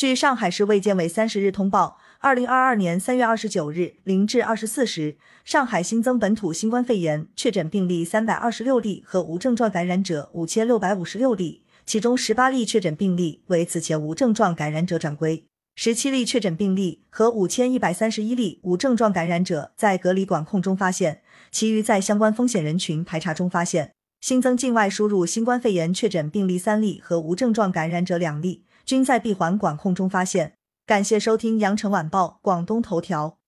据上海市卫健委三十日通报，二零二二年三月二十九日零至二十四时，上海新增本土新冠肺炎确诊病例三百二十六例和无症状感染者五千六百五十六例，其中十八例确诊病例为此前无症状感染者转归，十七例确诊病例和五千一百三十一例无症状感染者在隔离管控中发现，其余在相关风险人群排查中发现。新增境外输入新冠肺炎确诊病例三例和无症状感染者两例。均在闭环管控中发现。感谢收听羊城晚报广东头条。